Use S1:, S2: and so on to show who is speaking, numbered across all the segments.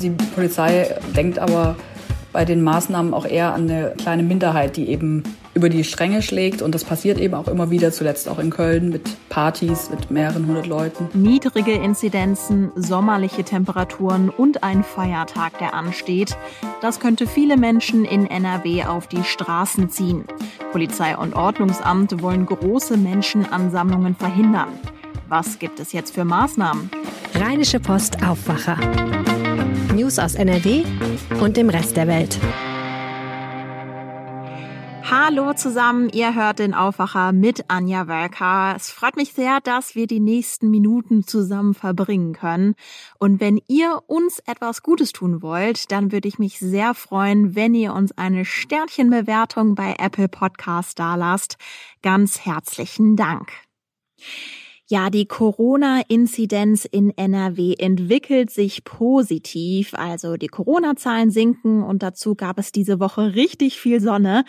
S1: Die Polizei denkt aber bei den Maßnahmen auch eher an eine kleine Minderheit, die eben über die Stränge schlägt. Und das passiert eben auch immer wieder, zuletzt auch in Köln mit Partys mit mehreren hundert Leuten.
S2: Niedrige Inzidenzen, sommerliche Temperaturen und ein Feiertag, der ansteht. Das könnte viele Menschen in NRW auf die Straßen ziehen. Polizei und Ordnungsamt wollen große Menschenansammlungen verhindern. Was gibt es jetzt für Maßnahmen?
S3: Rheinische Post Aufwacher. News aus NRW und dem Rest der Welt.
S2: Hallo zusammen, ihr hört den Aufwacher mit Anja Wölker. Es freut mich sehr, dass wir die nächsten Minuten zusammen verbringen können. Und wenn ihr uns etwas Gutes tun wollt, dann würde ich mich sehr freuen, wenn ihr uns eine Sternchenbewertung bei Apple Podcast dalasst. Ganz herzlichen Dank. Ja, die Corona-Inzidenz in NRW entwickelt sich positiv. Also die Corona-Zahlen sinken und dazu gab es diese Woche richtig viel Sonne.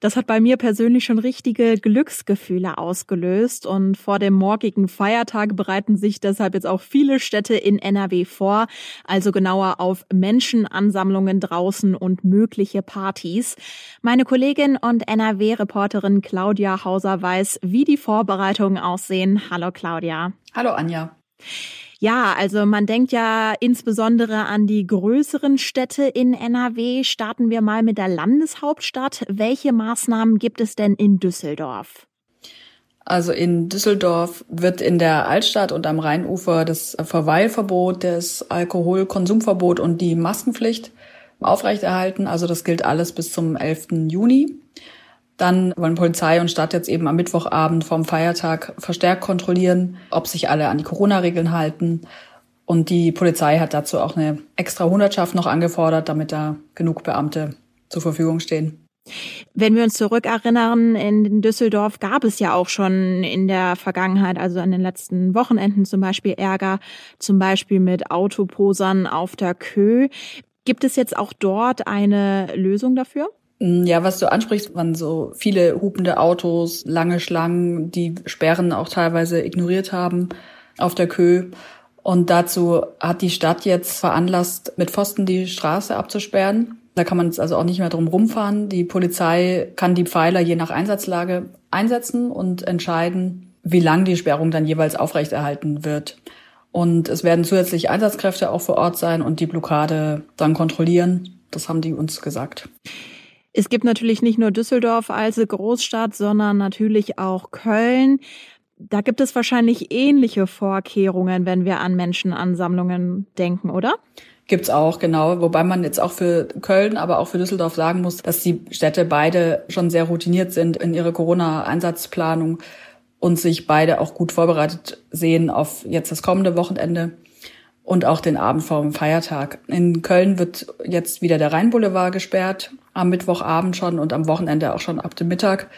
S2: Das hat bei mir persönlich schon richtige Glücksgefühle ausgelöst und vor dem morgigen Feiertag bereiten sich deshalb jetzt auch viele Städte in NRW vor, also genauer auf Menschenansammlungen draußen und mögliche Partys. Meine Kollegin und NRW-Reporterin Claudia Hauser weiß, wie die Vorbereitungen aussehen. Hallo Claudia. Claudia.
S1: Hallo Anja.
S2: Ja, also man denkt ja insbesondere an die größeren Städte in NRW. Starten wir mal mit der Landeshauptstadt. Welche Maßnahmen gibt es denn in Düsseldorf?
S1: Also in Düsseldorf wird in der Altstadt und am Rheinufer das Verweilverbot, das Alkoholkonsumverbot und die Maskenpflicht aufrechterhalten. Also das gilt alles bis zum 11. Juni. Dann wollen Polizei und Stadt jetzt eben am Mittwochabend vom Feiertag verstärkt kontrollieren, ob sich alle an die Corona-Regeln halten. Und die Polizei hat dazu auch eine extra Hundertschaft noch angefordert, damit da genug Beamte zur Verfügung stehen.
S2: Wenn wir uns zurückerinnern, in Düsseldorf gab es ja auch schon in der Vergangenheit, also an den letzten Wochenenden zum Beispiel Ärger, zum Beispiel mit Autoposern auf der Kö. Gibt es jetzt auch dort eine Lösung dafür?
S1: Mm, ja, was du ansprichst, waren so viele hupende Autos, lange Schlangen, die Sperren auch teilweise ignoriert haben auf der Kö. Und dazu hat die Stadt jetzt veranlasst, mit Pfosten die Straße abzusperren. Da kann man jetzt also auch nicht mehr drum rumfahren. Die Polizei kann die Pfeiler je nach Einsatzlage einsetzen und entscheiden, wie lang die Sperrung dann jeweils aufrechterhalten wird. Und es werden zusätzlich Einsatzkräfte auch vor Ort sein und die Blockade dann kontrollieren. Das haben die uns gesagt.
S2: Es gibt natürlich nicht nur Düsseldorf als Großstadt, sondern natürlich auch Köln. Da gibt es wahrscheinlich ähnliche Vorkehrungen, wenn wir an Menschenansammlungen denken, oder?
S1: Gibt's auch, genau. Wobei man jetzt auch für Köln, aber auch für Düsseldorf sagen muss, dass die Städte beide schon sehr routiniert sind in ihrer Corona-Einsatzplanung und sich beide auch gut vorbereitet sehen auf jetzt das kommende Wochenende und auch den Abend vor dem Feiertag. In Köln wird jetzt wieder der Rheinboulevard gesperrt, am Mittwochabend schon und am Wochenende auch schon ab dem Mittag.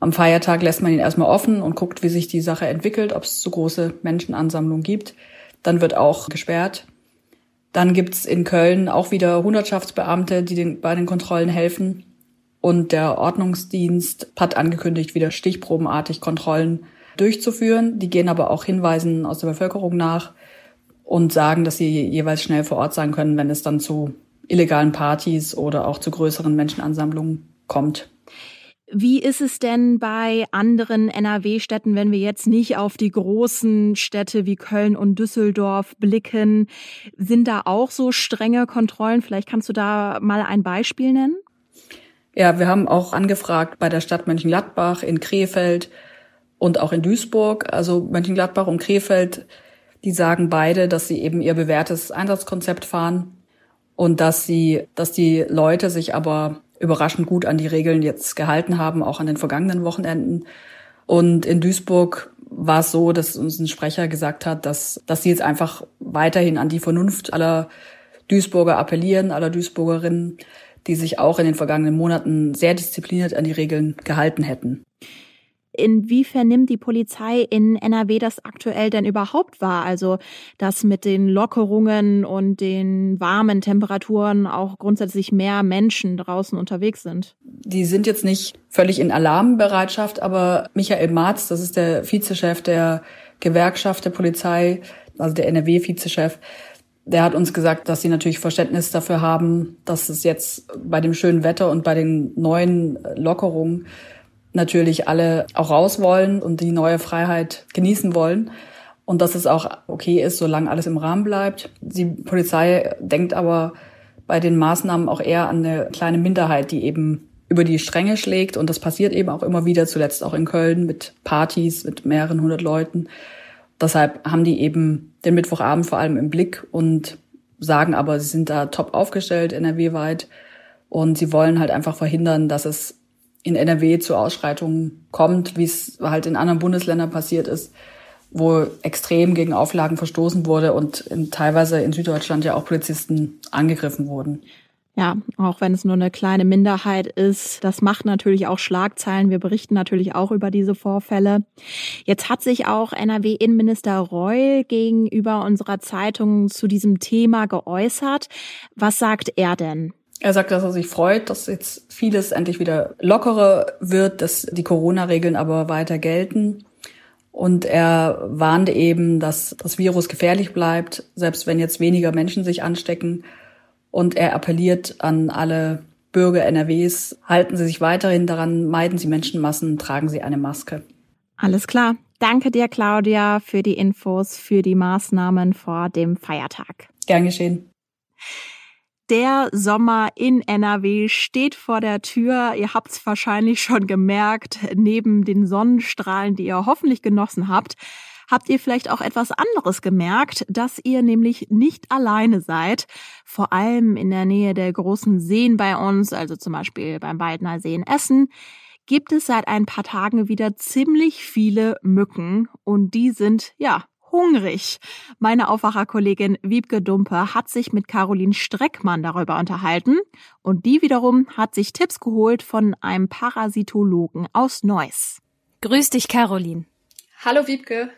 S1: Am Feiertag lässt man ihn erstmal offen und guckt, wie sich die Sache entwickelt, ob es zu große Menschenansammlungen gibt. Dann wird auch gesperrt. Dann gibt's in Köln auch wieder Hundertschaftsbeamte, die den, bei den Kontrollen helfen. Und der Ordnungsdienst hat angekündigt, wieder stichprobenartig Kontrollen durchzuführen. Die gehen aber auch Hinweisen aus der Bevölkerung nach und sagen, dass sie jeweils schnell vor Ort sein können, wenn es dann zu illegalen Partys oder auch zu größeren Menschenansammlungen kommt.
S2: Wie ist es denn bei anderen NRW-Städten, wenn wir jetzt nicht auf die großen Städte wie Köln und Düsseldorf blicken? Sind da auch so strenge Kontrollen? Vielleicht kannst du da mal ein Beispiel nennen?
S1: Ja, wir haben auch angefragt bei der Stadt Mönchengladbach, in Krefeld und auch in Duisburg. Also Mönchengladbach und Krefeld die sagen beide, dass sie eben ihr bewährtes Einsatzkonzept fahren und dass sie, dass die Leute sich aber überraschend gut an die Regeln jetzt gehalten haben, auch an den vergangenen Wochenenden. Und in Duisburg war es so, dass uns ein Sprecher gesagt hat, dass, dass sie jetzt einfach weiterhin an die Vernunft aller Duisburger appellieren, aller Duisburgerinnen, die sich auch in den vergangenen Monaten sehr diszipliniert an die Regeln gehalten hätten.
S2: Inwiefern nimmt die Polizei in NRW das aktuell denn überhaupt wahr? Also, dass mit den Lockerungen und den warmen Temperaturen auch grundsätzlich mehr Menschen draußen unterwegs sind?
S1: Die sind jetzt nicht völlig in Alarmbereitschaft, aber Michael Marz, das ist der Vizechef der Gewerkschaft der Polizei, also der NRW-Vizechef, Der hat uns gesagt, dass sie natürlich Verständnis dafür haben, dass es jetzt bei dem schönen Wetter und bei den neuen Lockerungen natürlich alle auch raus wollen und die neue Freiheit genießen wollen. Und dass es auch okay ist, solange alles im Rahmen bleibt. Die Polizei denkt aber bei den Maßnahmen auch eher an eine kleine Minderheit, die eben über die Stränge schlägt. Und das passiert eben auch immer wieder, zuletzt auch in Köln mit Partys mit mehreren hundert Leuten. Deshalb haben die eben den Mittwochabend vor allem im Blick und sagen aber, sie sind da top aufgestellt, NRW-weit. Und sie wollen halt einfach verhindern, dass es in NRW zu Ausschreitungen kommt, wie es halt in anderen Bundesländern passiert ist, wo extrem gegen Auflagen verstoßen wurde und in, teilweise in Süddeutschland ja auch Polizisten angegriffen wurden.
S2: Ja, auch wenn es nur eine kleine Minderheit ist, das macht natürlich auch Schlagzeilen. Wir berichten natürlich auch über diese Vorfälle. Jetzt hat sich auch NRW-Innenminister Reul gegenüber unserer Zeitung zu diesem Thema geäußert. Was sagt er denn?
S1: Er sagt, dass er sich freut, dass jetzt vieles endlich wieder lockerer wird, dass die Corona-Regeln aber weiter gelten. Und er warnte eben, dass das Virus gefährlich bleibt, selbst wenn jetzt weniger Menschen sich anstecken. Und er appelliert an alle Bürger NRWs, halten Sie sich weiterhin daran, meiden Sie Menschenmassen, tragen Sie eine Maske.
S2: Alles klar. Danke dir, Claudia, für die Infos, für die Maßnahmen vor dem Feiertag.
S1: Gern geschehen.
S2: Der Sommer in NRW steht vor der Tür. Ihr habt es wahrscheinlich schon gemerkt. Neben den Sonnenstrahlen, die ihr hoffentlich genossen habt, habt ihr vielleicht auch etwas anderes gemerkt, dass ihr nämlich nicht alleine seid. Vor allem in der Nähe der großen Seen bei uns, also zum Beispiel beim Weidner See in Essen, gibt es seit ein paar Tagen wieder ziemlich viele Mücken und die sind, ja, hungrig. Meine Aufwacherkollegin Wiebke Dumpe hat sich mit Caroline Streckmann darüber unterhalten und die wiederum hat sich Tipps geholt von einem Parasitologen aus Neuss.
S3: Grüß dich, Caroline.
S4: Hallo Wiebke.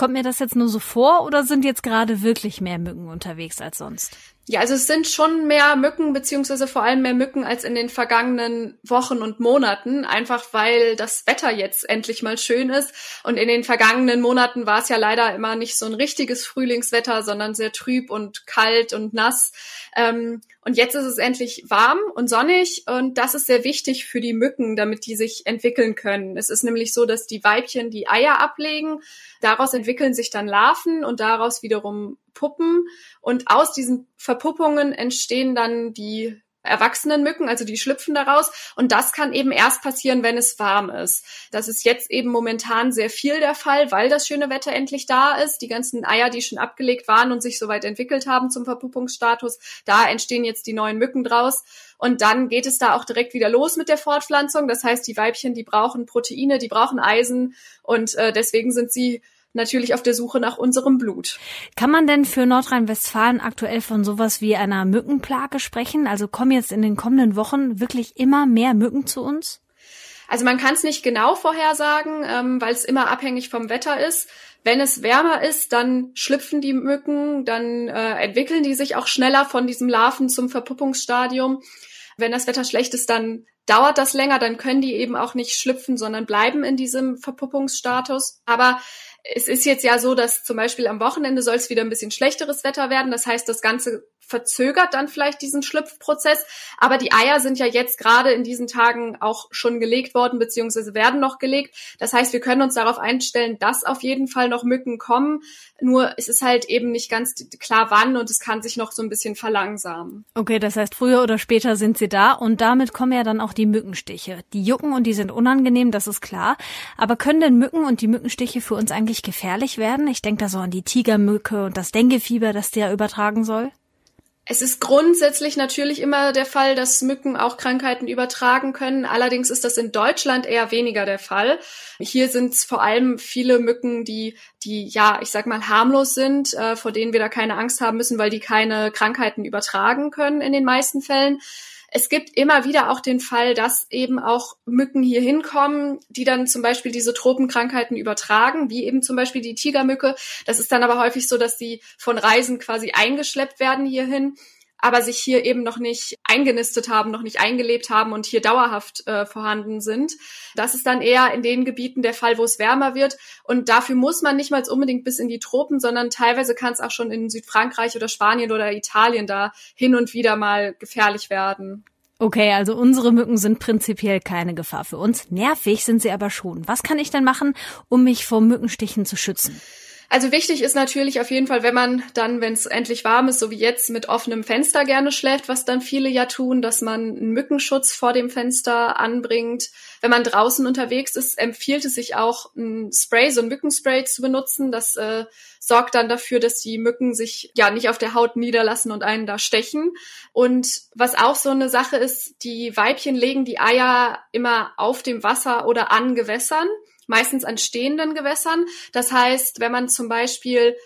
S3: Kommt mir das jetzt nur so vor oder sind jetzt gerade wirklich mehr Mücken unterwegs als sonst?
S4: Ja, also es sind schon mehr Mücken, beziehungsweise vor allem mehr Mücken als in den vergangenen Wochen und Monaten, einfach weil das Wetter jetzt endlich mal schön ist. Und in den vergangenen Monaten war es ja leider immer nicht so ein richtiges Frühlingswetter, sondern sehr trüb und kalt und nass. Ähm, und jetzt ist es endlich warm und sonnig und das ist sehr wichtig für die Mücken, damit die sich entwickeln können. Es ist nämlich so, dass die Weibchen die Eier ablegen, daraus entwickeln sich dann Larven und daraus wiederum Puppen und aus diesen Verpuppungen entstehen dann die erwachsenen Mücken, also die schlüpfen daraus. Und das kann eben erst passieren, wenn es warm ist. Das ist jetzt eben momentan sehr viel der Fall, weil das schöne Wetter endlich da ist. Die ganzen Eier, die schon abgelegt waren und sich soweit entwickelt haben zum Verpuppungsstatus, da entstehen jetzt die neuen Mücken draus. Und dann geht es da auch direkt wieder los mit der Fortpflanzung. Das heißt, die Weibchen, die brauchen Proteine, die brauchen Eisen und äh, deswegen sind sie natürlich auf der Suche nach unserem Blut.
S3: Kann man denn für Nordrhein-Westfalen aktuell von sowas wie einer Mückenplage sprechen? Also kommen jetzt in den kommenden Wochen wirklich immer mehr Mücken zu uns?
S4: Also man kann es nicht genau vorhersagen, ähm, weil es immer abhängig vom Wetter ist. Wenn es wärmer ist, dann schlüpfen die Mücken, dann äh, entwickeln die sich auch schneller von diesem Larven zum Verpuppungsstadium. Wenn das Wetter schlecht ist, dann dauert das länger, dann können die eben auch nicht schlüpfen, sondern bleiben in diesem Verpuppungsstatus. Aber es ist jetzt ja so, dass zum Beispiel am Wochenende soll es wieder ein bisschen schlechteres Wetter werden. Das heißt, das Ganze verzögert dann vielleicht diesen Schlüpfprozess. Aber die Eier sind ja jetzt gerade in diesen Tagen auch schon gelegt worden, beziehungsweise werden noch gelegt. Das heißt, wir können uns darauf einstellen, dass auf jeden Fall noch Mücken kommen. Nur es ist halt eben nicht ganz klar wann und es kann sich noch so ein bisschen verlangsamen.
S3: Okay, das heißt, früher oder später sind sie da und damit kommen ja dann auch die Mückenstiche. Die jucken und die sind unangenehm, das ist klar. Aber können denn Mücken und die Mückenstiche für uns eigentlich gefährlich werden? Ich denke da so an die Tigermücke und das Denguefieber, das der übertragen soll.
S4: Es ist grundsätzlich natürlich immer der Fall, dass Mücken auch Krankheiten übertragen können. Allerdings ist das in Deutschland eher weniger der Fall. Hier sind es vor allem viele Mücken, die, die ja, ich sag mal, harmlos sind, äh, vor denen wir da keine Angst haben müssen, weil die keine Krankheiten übertragen können in den meisten Fällen. Es gibt immer wieder auch den Fall, dass eben auch Mücken hier hinkommen, die dann zum Beispiel diese Tropenkrankheiten übertragen, wie eben zum Beispiel die Tigermücke. Das ist dann aber häufig so, dass sie von Reisen quasi eingeschleppt werden hierhin. Aber sich hier eben noch nicht eingenistet haben, noch nicht eingelebt haben und hier dauerhaft äh, vorhanden sind. Das ist dann eher in den Gebieten der Fall, wo es wärmer wird. Und dafür muss man nicht mal unbedingt bis in die Tropen, sondern teilweise kann es auch schon in Südfrankreich oder Spanien oder Italien da hin und wieder mal gefährlich werden.
S3: Okay, also unsere Mücken sind prinzipiell keine Gefahr für uns. Nervig sind sie aber schon. Was kann ich denn machen, um mich vor Mückenstichen zu schützen?
S4: Also wichtig ist natürlich auf jeden Fall, wenn man dann, wenn es endlich warm ist, so wie jetzt, mit offenem Fenster gerne schläft, was dann viele ja tun, dass man einen Mückenschutz vor dem Fenster anbringt. Wenn man draußen unterwegs ist, empfiehlt es sich auch, ein Spray, so ein Mückenspray zu benutzen. Das äh, sorgt dann dafür, dass die Mücken sich ja nicht auf der Haut niederlassen und einen da stechen. Und was auch so eine Sache ist, die Weibchen legen die Eier immer auf dem Wasser oder an Gewässern meistens an stehenden Gewässern. Das heißt, wenn man zum Beispiel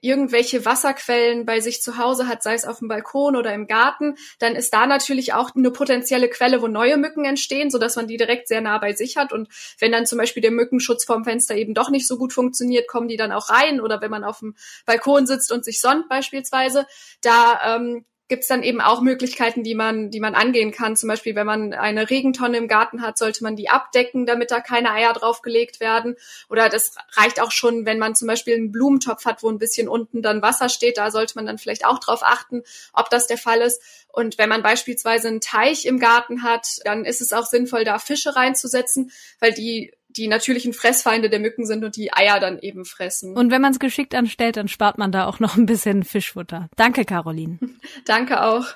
S4: irgendwelche Wasserquellen bei sich zu Hause hat, sei es auf dem Balkon oder im Garten, dann ist da natürlich auch eine potenzielle Quelle, wo neue Mücken entstehen, so dass man die direkt sehr nah bei sich hat. Und wenn dann zum Beispiel der Mückenschutz vorm Fenster eben doch nicht so gut funktioniert, kommen die dann auch rein. Oder wenn man auf dem Balkon sitzt und sich sonnt beispielsweise, da ähm, gibt es dann eben auch Möglichkeiten, die man, die man angehen kann. Zum Beispiel, wenn man eine Regentonne im Garten hat, sollte man die abdecken, damit da keine Eier draufgelegt werden. Oder das reicht auch schon, wenn man zum Beispiel einen Blumentopf hat, wo ein bisschen unten dann Wasser steht. Da sollte man dann vielleicht auch drauf achten, ob das der Fall ist. Und wenn man beispielsweise einen Teich im Garten hat, dann ist es auch sinnvoll, da Fische reinzusetzen, weil die die natürlichen Fressfeinde der Mücken sind und die Eier dann eben fressen.
S3: Und wenn man es geschickt anstellt, dann spart man da auch noch ein bisschen Fischfutter. Danke, Caroline.
S4: Danke auch.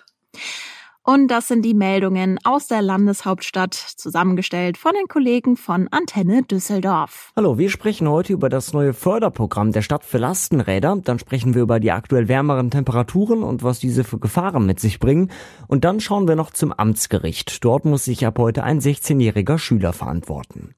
S2: Und das sind die Meldungen aus der Landeshauptstadt, zusammengestellt von den Kollegen von Antenne Düsseldorf.
S5: Hallo, wir sprechen heute über das neue Förderprogramm der Stadt für Lastenräder. Dann sprechen wir über die aktuell wärmeren Temperaturen und was diese für Gefahren mit sich bringen. Und dann schauen wir noch zum Amtsgericht. Dort muss sich ab heute ein 16-jähriger Schüler verantworten.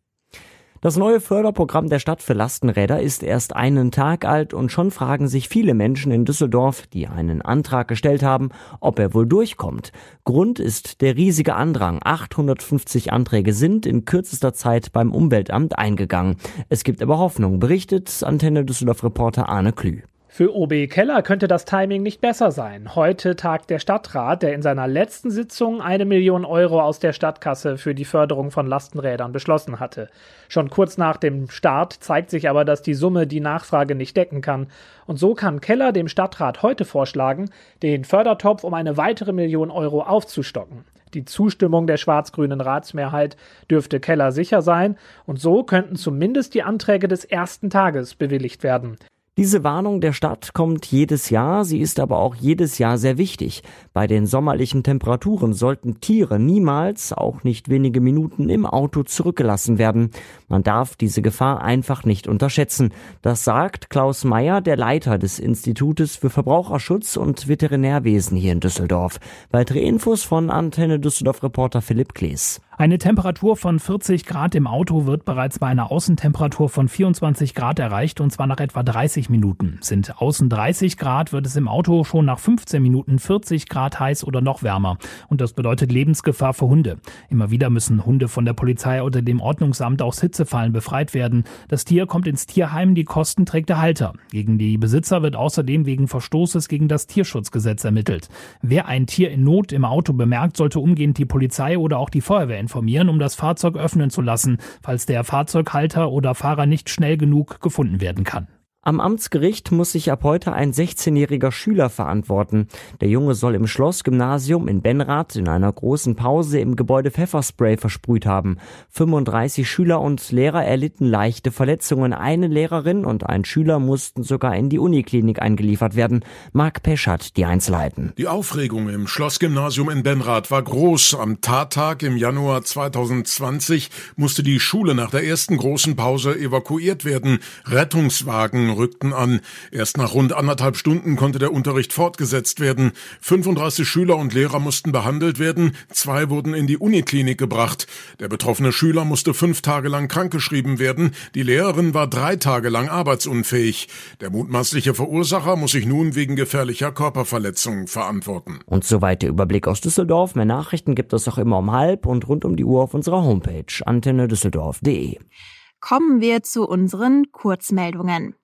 S5: Das neue Förderprogramm der Stadt für Lastenräder ist erst einen Tag alt und schon fragen sich viele Menschen in Düsseldorf, die einen Antrag gestellt haben, ob er wohl durchkommt. Grund ist der riesige Andrang. 850 Anträge sind in kürzester Zeit beim Umweltamt eingegangen. Es gibt aber Hoffnung, berichtet Antenne Düsseldorf Reporter Arne Klü.
S6: Für OB Keller könnte das Timing nicht besser sein. Heute tagt der Stadtrat, der in seiner letzten Sitzung eine Million Euro aus der Stadtkasse für die Förderung von Lastenrädern beschlossen hatte. Schon kurz nach dem Start zeigt sich aber, dass die Summe die Nachfrage nicht decken kann. Und so kann Keller dem Stadtrat heute vorschlagen, den Fördertopf um eine weitere Million Euro aufzustocken. Die Zustimmung der schwarz-grünen Ratsmehrheit dürfte Keller sicher sein, und so könnten zumindest die Anträge des ersten Tages bewilligt werden.
S5: Diese Warnung der Stadt kommt jedes Jahr, sie ist aber auch jedes Jahr sehr wichtig. Bei den sommerlichen Temperaturen sollten Tiere niemals, auch nicht wenige Minuten im Auto zurückgelassen werden. Man darf diese Gefahr einfach nicht unterschätzen. Das sagt Klaus Meyer, der Leiter des Institutes für Verbraucherschutz und Veterinärwesen hier in Düsseldorf. Weitere Infos von Antenne Düsseldorf Reporter Philipp Klees.
S7: Eine Temperatur von 40 Grad im Auto wird bereits bei einer Außentemperatur von 24 Grad erreicht und zwar nach etwa 30 Minuten. Sind außen 30 Grad, wird es im Auto schon nach 15 Minuten 40 Grad heiß oder noch wärmer. Und das bedeutet Lebensgefahr für Hunde. Immer wieder müssen Hunde von der Polizei oder dem Ordnungsamt aus Hitzefallen befreit werden. Das Tier kommt ins Tierheim, die Kosten trägt der Halter. Gegen die Besitzer wird außerdem wegen Verstoßes gegen das Tierschutzgesetz ermittelt. Wer ein Tier in Not im Auto bemerkt, sollte umgehend die Polizei oder auch die Feuerwehr informieren, um das Fahrzeug öffnen zu lassen, falls der Fahrzeughalter oder Fahrer nicht schnell genug gefunden werden kann.
S5: Am Amtsgericht muss sich ab heute ein 16-jähriger Schüler verantworten. Der Junge soll im Schlossgymnasium in Benrath in einer großen Pause im Gebäude Pfefferspray versprüht haben. 35 Schüler und Lehrer erlitten leichte Verletzungen. Eine Lehrerin und ein Schüler mussten sogar in die Uniklinik eingeliefert werden. Marc Pesch hat die Einzelheiten.
S8: Die Aufregung im Schlossgymnasium in Benrath war groß. Am Tattag im Januar 2020 musste die Schule nach der ersten großen Pause evakuiert werden. Rettungswagen rückten an. Erst nach rund anderthalb Stunden konnte der Unterricht fortgesetzt werden. 35 Schüler und Lehrer mussten behandelt werden. Zwei wurden in die Uniklinik gebracht. Der betroffene Schüler musste fünf Tage lang krankgeschrieben werden. Die Lehrerin war drei Tage lang arbeitsunfähig. Der mutmaßliche Verursacher muss sich nun wegen gefährlicher Körperverletzung verantworten.
S5: Und soweit der Überblick aus Düsseldorf. Mehr Nachrichten gibt es auch immer um halb und rund um die Uhr auf unserer Homepage antennedüsseldorf.de.
S2: Kommen wir zu unseren Kurzmeldungen.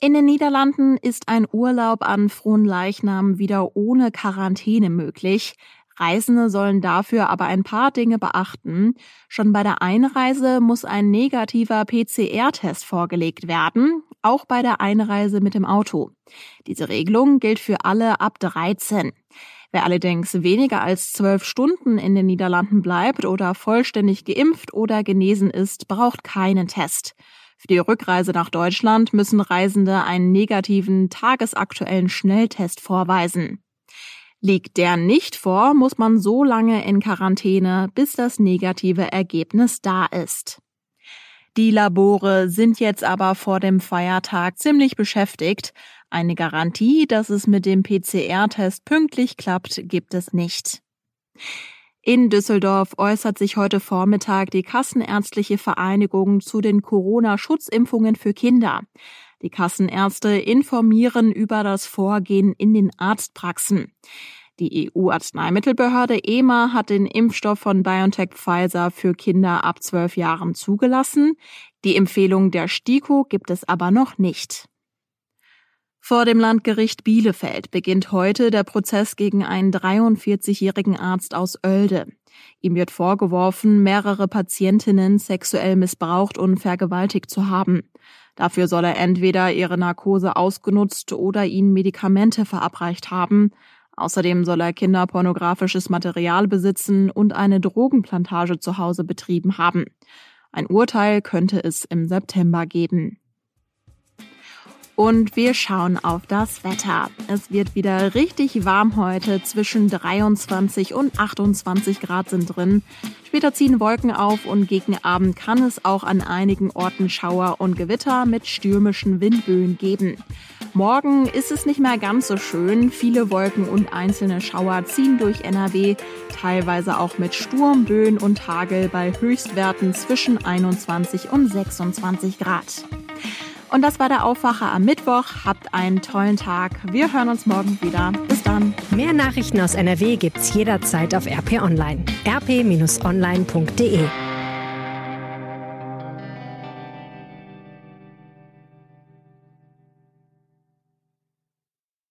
S2: In den Niederlanden ist ein Urlaub an Fronleichnam wieder ohne Quarantäne möglich. Reisende sollen dafür aber ein paar Dinge beachten. Schon bei der Einreise muss ein negativer PCR-Test vorgelegt werden, auch bei der Einreise mit dem Auto. Diese Regelung gilt für alle ab 13. Wer allerdings weniger als zwölf Stunden in den Niederlanden bleibt oder vollständig geimpft oder genesen ist, braucht keinen Test. Für die Rückreise nach Deutschland müssen Reisende einen negativen tagesaktuellen Schnelltest vorweisen. Liegt der nicht vor, muss man so lange in Quarantäne, bis das negative Ergebnis da ist. Die Labore sind jetzt aber vor dem Feiertag ziemlich beschäftigt. Eine Garantie, dass es mit dem PCR-Test pünktlich klappt, gibt es nicht. In Düsseldorf äußert sich heute Vormittag die Kassenärztliche Vereinigung zu den Corona-Schutzimpfungen für Kinder. Die Kassenärzte informieren über das Vorgehen in den Arztpraxen. Die EU-Arzneimittelbehörde EMA hat den Impfstoff von BioNTech Pfizer für Kinder ab zwölf Jahren zugelassen. Die Empfehlung der STIKO gibt es aber noch nicht. Vor dem Landgericht Bielefeld beginnt heute der Prozess gegen einen 43-jährigen Arzt aus Oelde. Ihm wird vorgeworfen, mehrere Patientinnen sexuell missbraucht und vergewaltigt zu haben. Dafür soll er entweder ihre Narkose ausgenutzt oder ihnen Medikamente verabreicht haben. Außerdem soll er kinderpornografisches Material besitzen und eine Drogenplantage zu Hause betrieben haben. Ein Urteil könnte es im September geben. Und wir schauen auf das Wetter. Es wird wieder richtig warm heute. Zwischen 23 und 28 Grad sind drin. Später ziehen Wolken auf und gegen Abend kann es auch an einigen Orten Schauer und Gewitter mit stürmischen Windböen geben. Morgen ist es nicht mehr ganz so schön. Viele Wolken und einzelne Schauer ziehen durch NRW, teilweise auch mit Sturmböen und Hagel bei Höchstwerten zwischen 21 und 26 Grad. Und das war der Aufwacher am Mittwoch. Habt einen tollen Tag. Wir hören uns morgen wieder. Bis dann.
S9: Mehr Nachrichten aus NRW gibt's jederzeit auf RP Online. rp-online.de